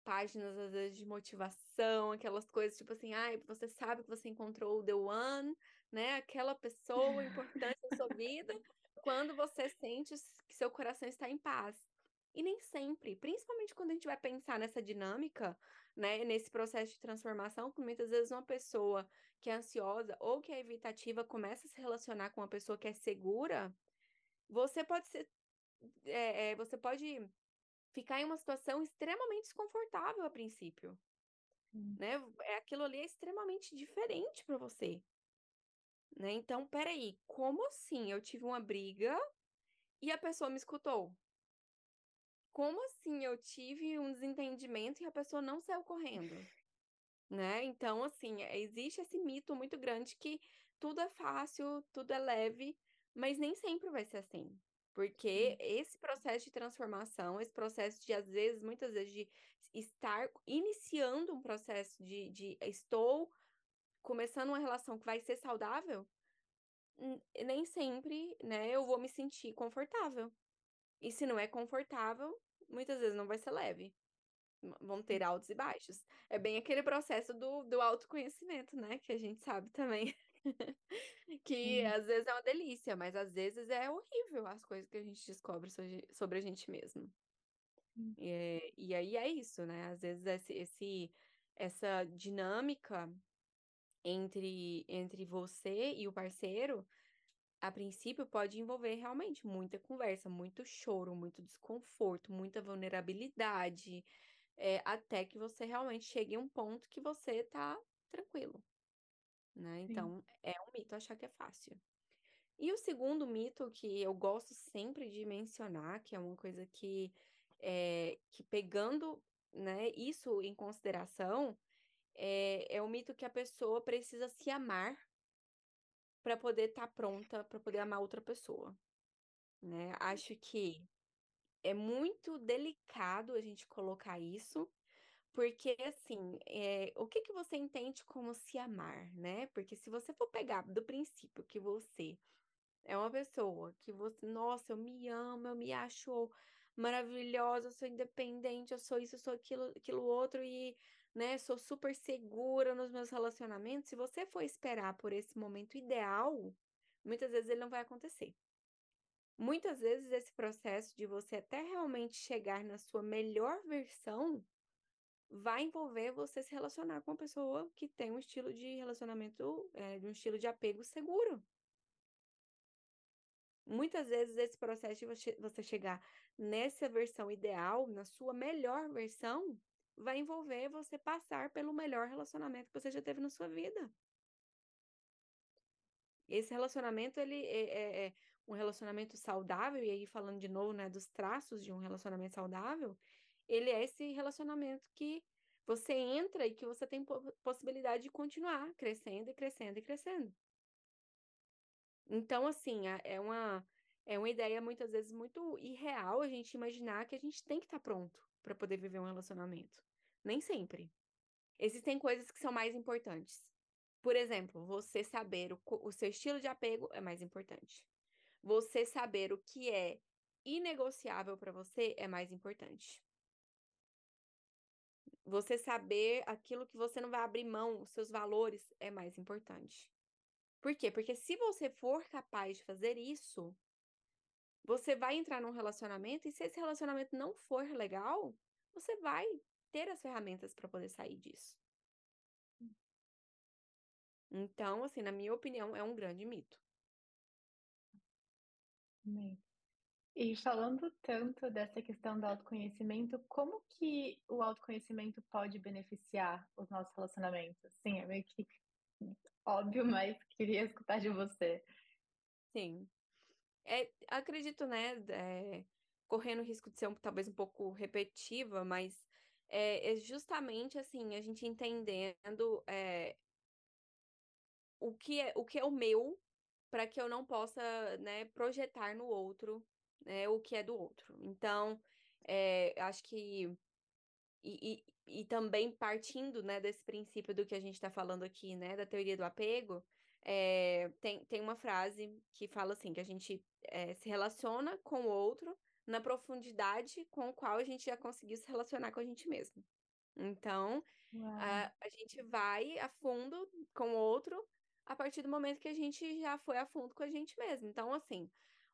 páginas às vezes de motivação, aquelas coisas tipo assim, ai, você sabe que você encontrou o the one, né? Aquela pessoa importante na sua vida, quando você sente que seu coração está em paz. E nem sempre, principalmente quando a gente vai pensar nessa dinâmica, né, nesse processo de transformação, que muitas vezes uma pessoa que é ansiosa ou que é evitativa começa a se relacionar com uma pessoa que é segura, você pode ser é, é, você pode ficar em uma situação extremamente desconfortável a princípio, né? É aquilo ali é extremamente diferente para você, né? Então, peraí, como assim? Eu tive uma briga e a pessoa me escutou? Como assim eu tive um desentendimento e a pessoa não saiu correndo? Né? Então, assim, é, existe esse mito muito grande que tudo é fácil, tudo é leve, mas nem sempre vai ser assim. Porque esse processo de transformação, esse processo de, às vezes, muitas vezes, de estar iniciando um processo de, de estou começando uma relação que vai ser saudável, n- nem sempre, né, eu vou me sentir confortável. E se não é confortável, muitas vezes não vai ser leve. Vão ter altos e baixos. É bem aquele processo do, do autoconhecimento, né? Que a gente sabe também. Que Sim. às vezes é uma delícia, mas às vezes é horrível as coisas que a gente descobre sobre, a gente mesmo. Sim. E, é- e aí é isso, né? Às vezes esse, esse, essa dinâmica entre, entre você e o parceiro, a princípio, pode envolver realmente muita conversa, muito choro, muito desconforto, muita vulnerabilidade, é, até que você realmente chegue a um ponto que você tá tranquilo, né? Então, é um mito achar que é fácil. E o segundo mito que eu gosto sempre de mencionar, que é uma coisa que, é, que pegando, né, isso em consideração, é, é o mito que a pessoa precisa se amar para poder estar pronta para poder amar outra pessoa, né? Acho que é muito delicado a gente colocar isso, porque assim, é, o que que você entende como se amar, né? Porque se você for pegar do princípio que você é uma pessoa que você, nossa, eu me amo, eu me acho maravilhosa, eu sou independente, eu sou isso, eu sou aquilo, aquilo outro e, né, sou super segura nos meus relacionamentos. Se você for esperar por esse momento ideal, muitas vezes ele não vai acontecer. Muitas vezes esse processo de você até realmente chegar na sua melhor versão vai envolver você se relacionar com uma pessoa que tem um estilo de relacionamento, é, de um estilo de apego seguro. Muitas vezes esse processo de você, chegar nessa versão ideal, na sua melhor versão, vai envolver você passar pelo melhor relacionamento que você já teve na sua vida. Esse relacionamento, ele é, é- é um relacionamento saudável, e aí falando de novo, né, dos traços de um relacionamento saudável, ele é esse relacionamento que você entra e que você tem po- possibilidade de continuar crescendo e crescendo e crescendo. Então, assim, é uma, é uma ideia muitas vezes muito irreal a gente imaginar que a gente tem que estar pronto para poder viver um relacionamento. Nem sempre. Existem coisas que são mais importantes. Por exemplo, você saber o, o seu estilo de apego é mais importante. Você saber o que é inegociável para você é mais importante. Você saber aquilo que você não vai abrir mão, os seus valores é mais importante. Por quê? Porque se você for capaz de fazer isso, você vai entrar num relacionamento e se esse relacionamento não for legal, você vai ter as ferramentas para poder sair disso. Então, assim, na minha opinião, é um grande mito. Amém. E falando tanto dessa questão do autoconhecimento, como que o autoconhecimento pode beneficiar os nossos relacionamentos? Sim, é meio que óbvio, mas queria escutar de você. Sim. É, acredito, né, é, correndo o risco de ser um- talvez um pouco repetitiva, mas é, é justamente assim, a gente entendendo é, o que é, o que é o meu para que eu não possa, né, projetar no outro, né, o que é do outro. Então, é, acho que e, e, e também partindo, né, desse princípio do que a gente está falando aqui, né, da teoria do apego, é, tem, tem uma frase que fala assim, que a gente é, se relaciona com o outro na profundidade com o qual a gente já conseguiu se relacionar com a gente mesmo. Então, a, a gente vai a fundo com o outro a partir do momento que a gente já foi a fundo com a gente mesmo. Então, assim,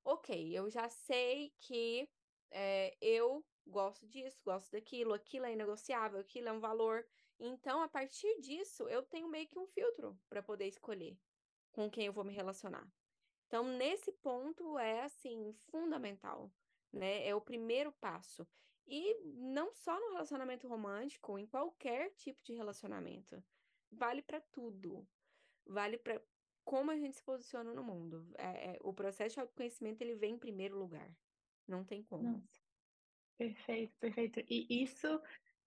ok, eu já sei que é, eu gosto disso, gosto daquilo, aquilo é inegociável, aquilo é um valor. Então, a partir disso, eu tenho meio que um filtro para poder escolher com quem eu vou me relacionar. Então, nesse ponto é assim fundamental né? É o primeiro passo. E não só no relacionamento romântico, em qualquer tipo de relacionamento. Vale para tudo. Vale para como a gente se posiciona no mundo. É, é, o processo de autoconhecimento ele vem em primeiro lugar. Não tem como. Perfeito, perfeito. E isso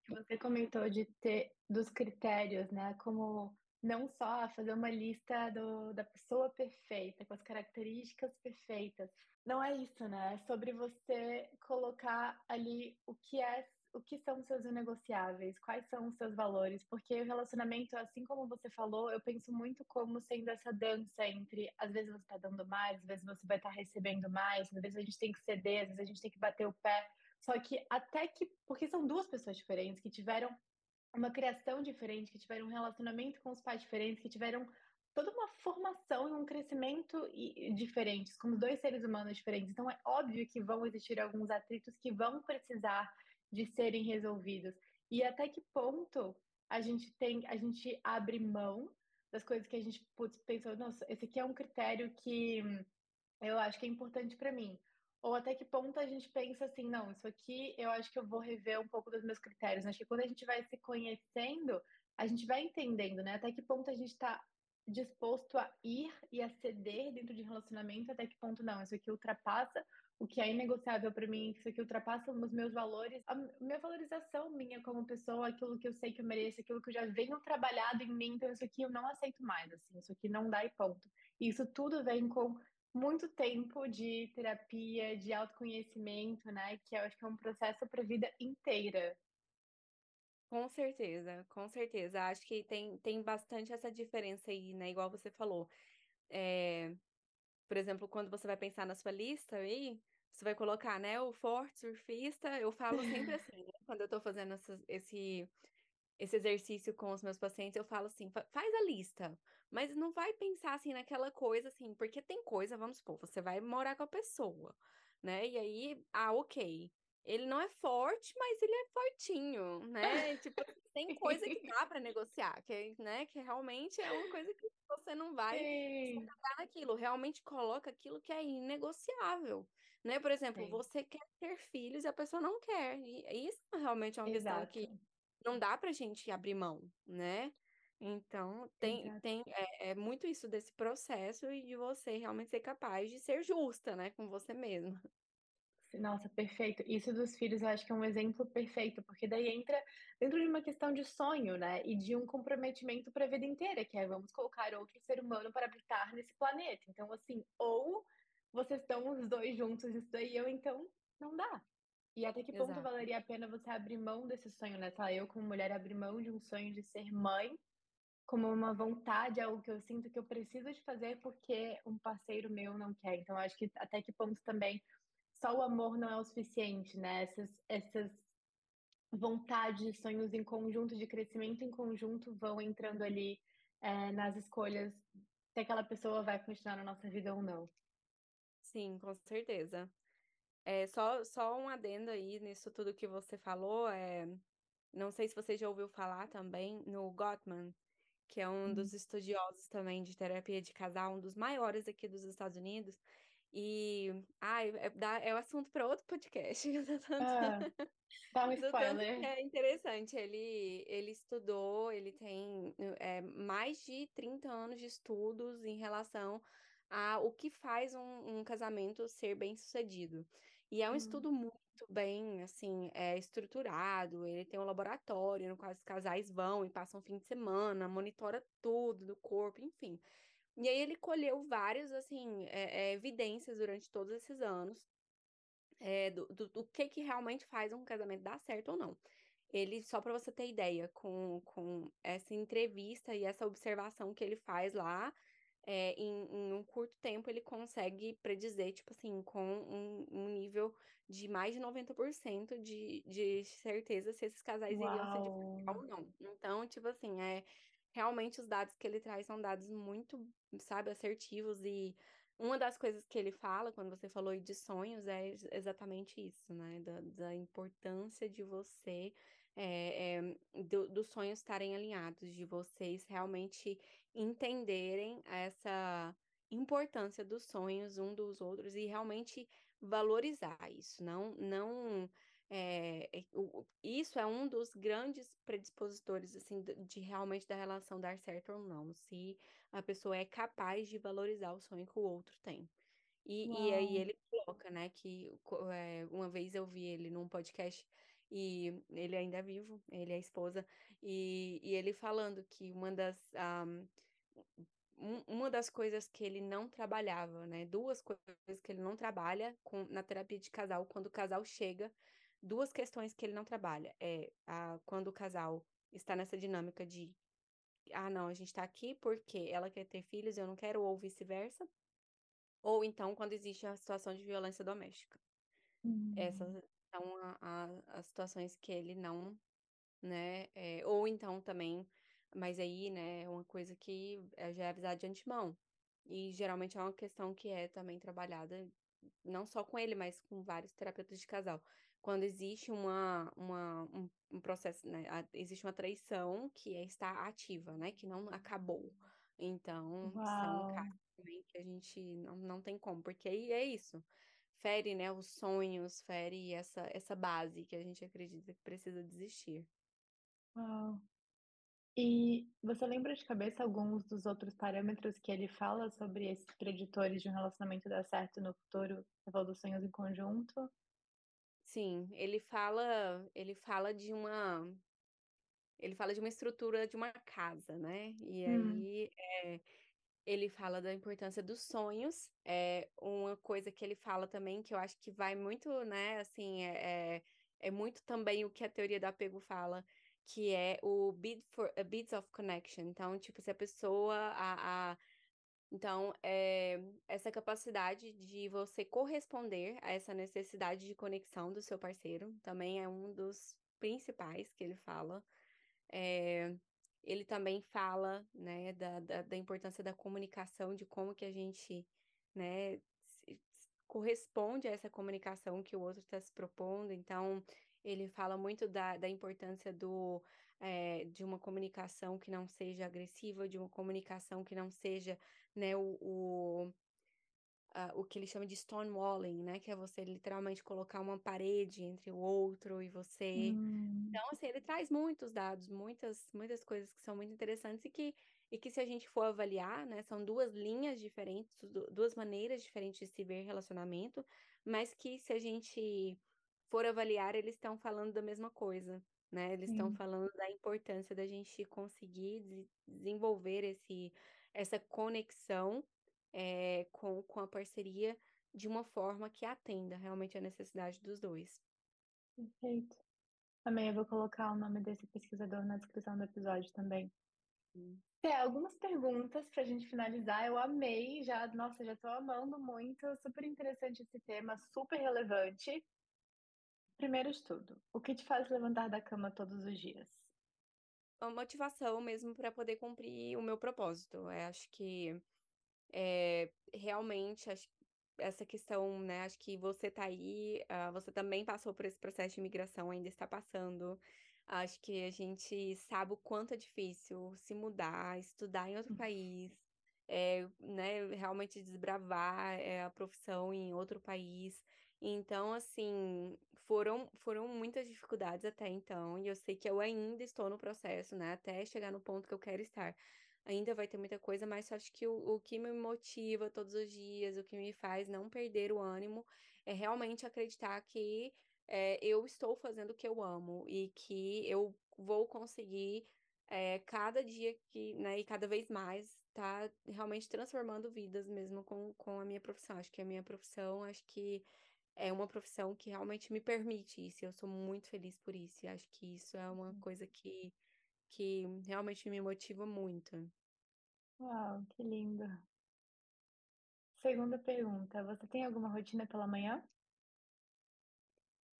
que você comentou de ter dos critérios, né? Como não só fazer uma lista do, da pessoa perfeita, com as características perfeitas. Não é isso, né? É sobre você colocar ali o que é o que são os seus negociáveis, quais são os seus valores, porque o relacionamento, assim como você falou, eu penso muito como sendo essa dança entre, às vezes você está dando mais, às vezes você vai estar tá recebendo mais, às vezes a gente tem que ceder, às vezes a gente tem que bater o pé, só que até que, porque são duas pessoas diferentes que tiveram uma criação diferente, que tiveram um relacionamento com os pais diferentes, que tiveram toda uma formação e um crescimento diferentes, como dois seres humanos diferentes. Então é óbvio que vão existir alguns atritos que vão precisar de serem resolvidos. E até que ponto a gente tem, a gente abre mão das coisas que a gente putz, pensou, nossa, esse aqui é um critério que eu acho que é importante para mim. Ou até que ponto a gente pensa assim, não, isso aqui eu acho que eu vou rever um pouco dos meus critérios. Acho que quando a gente vai se conhecendo, a gente vai entendendo, né? Até que ponto a gente está disposto a ir e a ceder dentro de relacionamento, até que ponto não, isso aqui ultrapassa o que é inegociável para mim, isso aqui ultrapassa os meus valores, a minha valorização minha como pessoa, aquilo que eu sei que eu mereço, aquilo que eu já venho trabalhado em mim, então isso aqui eu não aceito mais, assim, isso aqui não dá e ponto. E isso tudo vem com muito tempo de terapia, de autoconhecimento, né, que eu acho que é um processo para a vida inteira. Com certeza, com certeza. Acho que tem, tem bastante essa diferença aí, né? Igual você falou. É, por exemplo, quando você vai pensar na sua lista aí, você vai colocar, né, o forte surfista. Eu falo sempre assim, né? Quando eu tô fazendo essa, esse, esse exercício com os meus pacientes, eu falo assim, faz a lista, mas não vai pensar assim naquela coisa assim, porque tem coisa, vamos supor, você vai morar com a pessoa, né? E aí, ah, ok. Ele não é forte, mas ele é fortinho, né? tipo, tem coisa que dá para negociar, que, né, que realmente é uma coisa que você não vai jogar naquilo, realmente coloca aquilo que é inegociável, né? Por exemplo, Sim. você quer ter filhos e a pessoa não quer, e isso realmente é uma Exato. questão que não dá pra gente abrir mão, né? Então, tem, tem é, é, muito isso desse processo e de você realmente ser capaz de ser justa, né, com você mesma. Nossa, perfeito. Isso dos filhos eu acho que é um exemplo perfeito, porque daí entra dentro de uma questão de sonho, né? E de um comprometimento para a vida inteira, que é vamos colocar outro ser humano para habitar nesse planeta. Então, assim, ou vocês estão os dois juntos isso daí, ou então não dá. E até que ponto Exato. valeria a pena você abrir mão desse sonho, né? Tá, eu como mulher abrir mão de um sonho de ser mãe, como uma vontade, algo que eu sinto que eu preciso de fazer porque um parceiro meu não quer. Então, acho que até que ponto também só o amor não é o suficiente, né? Essas, essas vontades, sonhos em conjunto, de crescimento em conjunto, vão entrando ali é, nas escolhas se aquela pessoa vai continuar na nossa vida ou não. Sim, com certeza. É, só, só um adendo aí nisso tudo que você falou. É, não sei se você já ouviu falar também no Gottman, que é um hum. dos estudiosos também de terapia de casal, um dos maiores aqui dos Estados Unidos. E, ai, é, é, o assunto para outro podcast. Ah, dá um spoiler. É interessante, ele, ele estudou, ele tem é, mais de 30 anos de estudos em relação a o que faz um, um casamento ser bem sucedido. E é um hum. estudo muito bem, assim, é, estruturado, ele tem um laboratório no qual os casais vão e passam um fim de semana, monitora tudo do corpo, enfim. E aí ele colheu várias, assim, é, é, evidências durante todos esses anos é, do, do, do, que que realmente faz um casamento dar certo ou não. Ele, só para você ter ideia, com, com essa entrevista e essa observação que ele faz lá, é, em, em, um curto tempo ele consegue predizer, tipo assim, com um, um nível de mais de 90% de, de certeza se esses casais Uau. iriam se divorciar ou não. Então, tipo assim, é realmente os dados que ele traz são dados muito, sabe, assertivos e uma das coisas que ele fala, quando você falou de sonhos, é exatamente isso, né? Da, da importância de você, é, é, do, dos sonhos estarem alinhados, de vocês realmente entenderem essa importância dos sonhos um dos outros e realmente valorizar isso, não, não é, é, o, isso é um dos grandes predispositores assim de, de realmente da relação dar certo ou não, se a pessoa é capaz de valorizar o sonho que o outro tem. E, e aí ele coloca, né, que é, uma vez eu vi ele num podcast e ele ainda é vivo, ele é a esposa, e, e ele falando que uma das um, uma das coisas que ele não trabalhava, né, duas coisas que ele não trabalha com, na terapia de casal quando o casal chega, duas questões que ele não trabalha é a, quando o casal está nessa dinâmica de ah, não, a gente está aqui porque ela quer ter filhos, eu não quero, ou vice-versa. Ou então quando existe a situação de violência doméstica. Uhum. Essas são a, a, as situações que ele não, né? É, ou então também, mas aí, né, é uma coisa que é, já é avisado de antemão. E geralmente é uma questão que é também trabalhada não só com ele, mas com vários terapeutas de casal. Quando existe uma, uma um, um, processo, né? Existe uma traição que é, está ativa, né? Que não acabou. Então, Uau. são casos também que a gente não, não tem como, porque aí é isso. Fere, né, os sonhos, fere essa, essa base que a gente acredita que precisa desistir. Uau. E você lembra de cabeça alguns dos outros parâmetros que ele fala sobre esses preditores de um relacionamento dar certo no futuro? Você falou dos sonhos em conjunto? Sim, ele fala, ele fala de uma ele fala de uma estrutura de uma casa, né? E hum. aí é, ele fala da importância dos sonhos. É uma coisa que ele fala também que eu acho que vai muito, né? Assim, é, é, é muito também o que a teoria do apego fala, que é o bid for a bids of connection. Então, tipo, se a pessoa a, a então, é, essa capacidade de você corresponder a essa necessidade de conexão do seu parceiro também é um dos principais que ele fala. É, ele também fala, né, da, da, da, importância da comunicação, de como que a gente, né, se, corresponde a essa comunicação que o outro está se propondo. Então, ele fala muito da, da importância do, é, de uma comunicação que não seja agressiva, de uma comunicação que não seja, né, o, o Uh, o que ele chama de stonewalling, né? Que é você literalmente colocar uma parede entre o outro e você. Hum. Então, assim, ele traz muitos dados, muitas, muitas coisas que são muito interessantes e que, e que se a gente for avaliar, né? São duas linhas diferentes, duas maneiras diferentes de se ver relacionamento, mas que se a gente for avaliar, eles estão falando da mesma coisa, né? Eles estão falando da importância da gente conseguir desenvolver esse, essa conexão é, com, com a parceria de uma forma que atenda realmente a necessidade dos dois. Perfeito. Também eu vou colocar o nome desse pesquisador na descrição do episódio também. É, algumas perguntas para a gente finalizar. Eu amei, já, nossa, já estou amando muito. Super interessante esse tema, super relevante. Primeiro de tudo, o que te faz levantar da cama todos os dias? A motivação mesmo para poder cumprir o meu propósito. Eu acho que é, realmente acho, essa questão, né? Acho que você tá aí, uh, você também passou por esse processo de imigração, ainda está passando. Acho que a gente sabe o quanto é difícil se mudar, estudar em outro hum. país, é, né, realmente desbravar é, a profissão em outro país. Então, assim, foram, foram muitas dificuldades até então, e eu sei que eu ainda estou no processo, né, até chegar no ponto que eu quero estar. Ainda vai ter muita coisa, mas acho que o, o que me motiva todos os dias, o que me faz não perder o ânimo, é realmente acreditar que é, eu estou fazendo o que eu amo e que eu vou conseguir é, cada dia que, né, e cada vez mais, tá realmente transformando vidas mesmo com, com a minha profissão. Acho que a minha profissão, acho que é uma profissão que realmente me permite isso. E eu sou muito feliz por isso. E acho que isso é uma uhum. coisa que, que realmente me motiva muito. Uau, que lindo. Segunda pergunta, você tem alguma rotina pela manhã?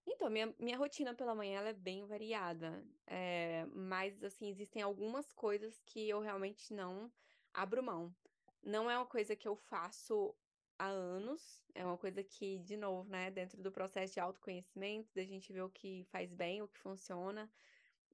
Então, minha, minha rotina pela manhã ela é bem variada, é, mas assim, existem algumas coisas que eu realmente não abro mão. Não é uma coisa que eu faço há anos. É uma coisa que, de novo, né, dentro do processo de autoconhecimento, da gente ver o que faz bem, o que funciona,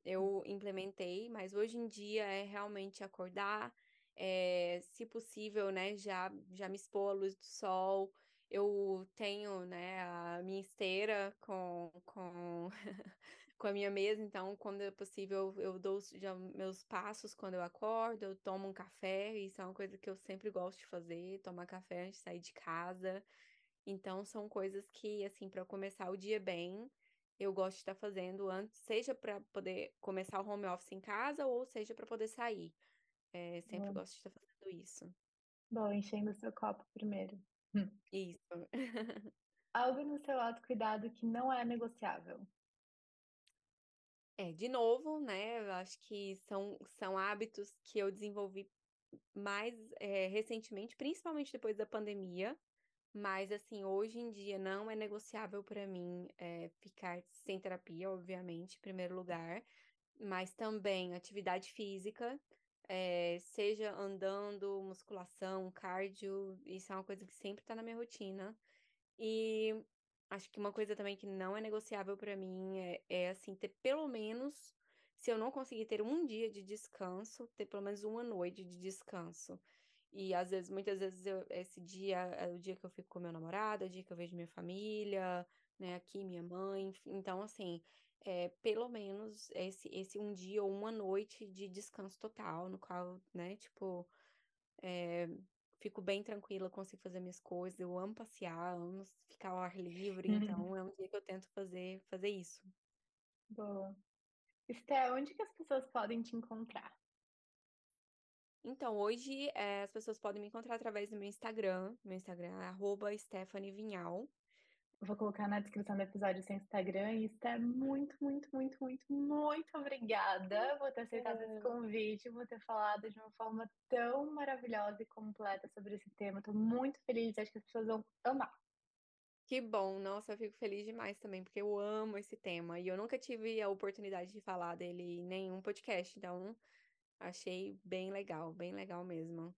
eu implementei, mas hoje em dia é realmente acordar, é, se possível, né, já, já me expor à luz do sol, Eu tenho, né, a minha esteira com com com a minha mesa, então quando é possível eu dou já meus passos quando eu acordo, eu tomo um café, isso é uma coisa que eu sempre gosto de fazer, tomar café antes de sair de casa. Então são coisas que, assim, para começar o dia bem, eu gosto de estar fazendo antes, seja para poder começar o home office em casa ou seja para poder sair. Eh, sempre Boa. gosto de estar fazendo isso. Bom, enchendo o seu copo primeiro. Hum. Isso. Algo no seu autocuidado que não é negociável? É, de novo, né, eu acho que são são hábitos que eu desenvolvi mais, eh, recentemente, principalmente depois da pandemia, mas, assim, hoje em dia não é negociável para mim, eh, ficar sem terapia, obviamente, em primeiro lugar, mas também atividade física, eh, seja andando, musculação, cardio, isso é uma coisa que sempre tá na minha rotina. E acho que uma coisa também que não é negociável para mim é é, assim, ter pelo menos se eu não conseguir ter um dia de descanso, ter pelo menos uma noite de descanso. E às vezes muitas vezes eu esse dia é o dia que eu fico com meu namorado, é o dia que eu vejo minha família, né, aqui minha mãe, então assim, eh, pelo menos esse esse um dia ou uma noite de descanso total, no qual, né, tipo, eh, fico bem tranquila, consigo fazer minhas coisas, eu amo passear, amo ficar ao ar livre, então é um dia que eu tento fazer fazer isso. Boa. Esté, onde que as pessoas podem te encontrar? Então hoje, eh, as pessoas podem me encontrar através do meu Instagram, meu Instagram é arroba Stephanie Vinhal. Vou colocar na descrição do episódio seu Instagram. E Esté, muito, muito, muito, muito, muito obrigada por ter aceitado esse convite, por ter falado de uma forma tão maravilhosa e completa sobre esse tema, tô muito feliz, acho que as pessoas vão amar. Que bom, nossa, eu fico feliz demais também, porque eu amo esse tema. E eu nunca tive a oportunidade de falar dele em nenhum podcast, então achei bem legal, bem legal mesmo.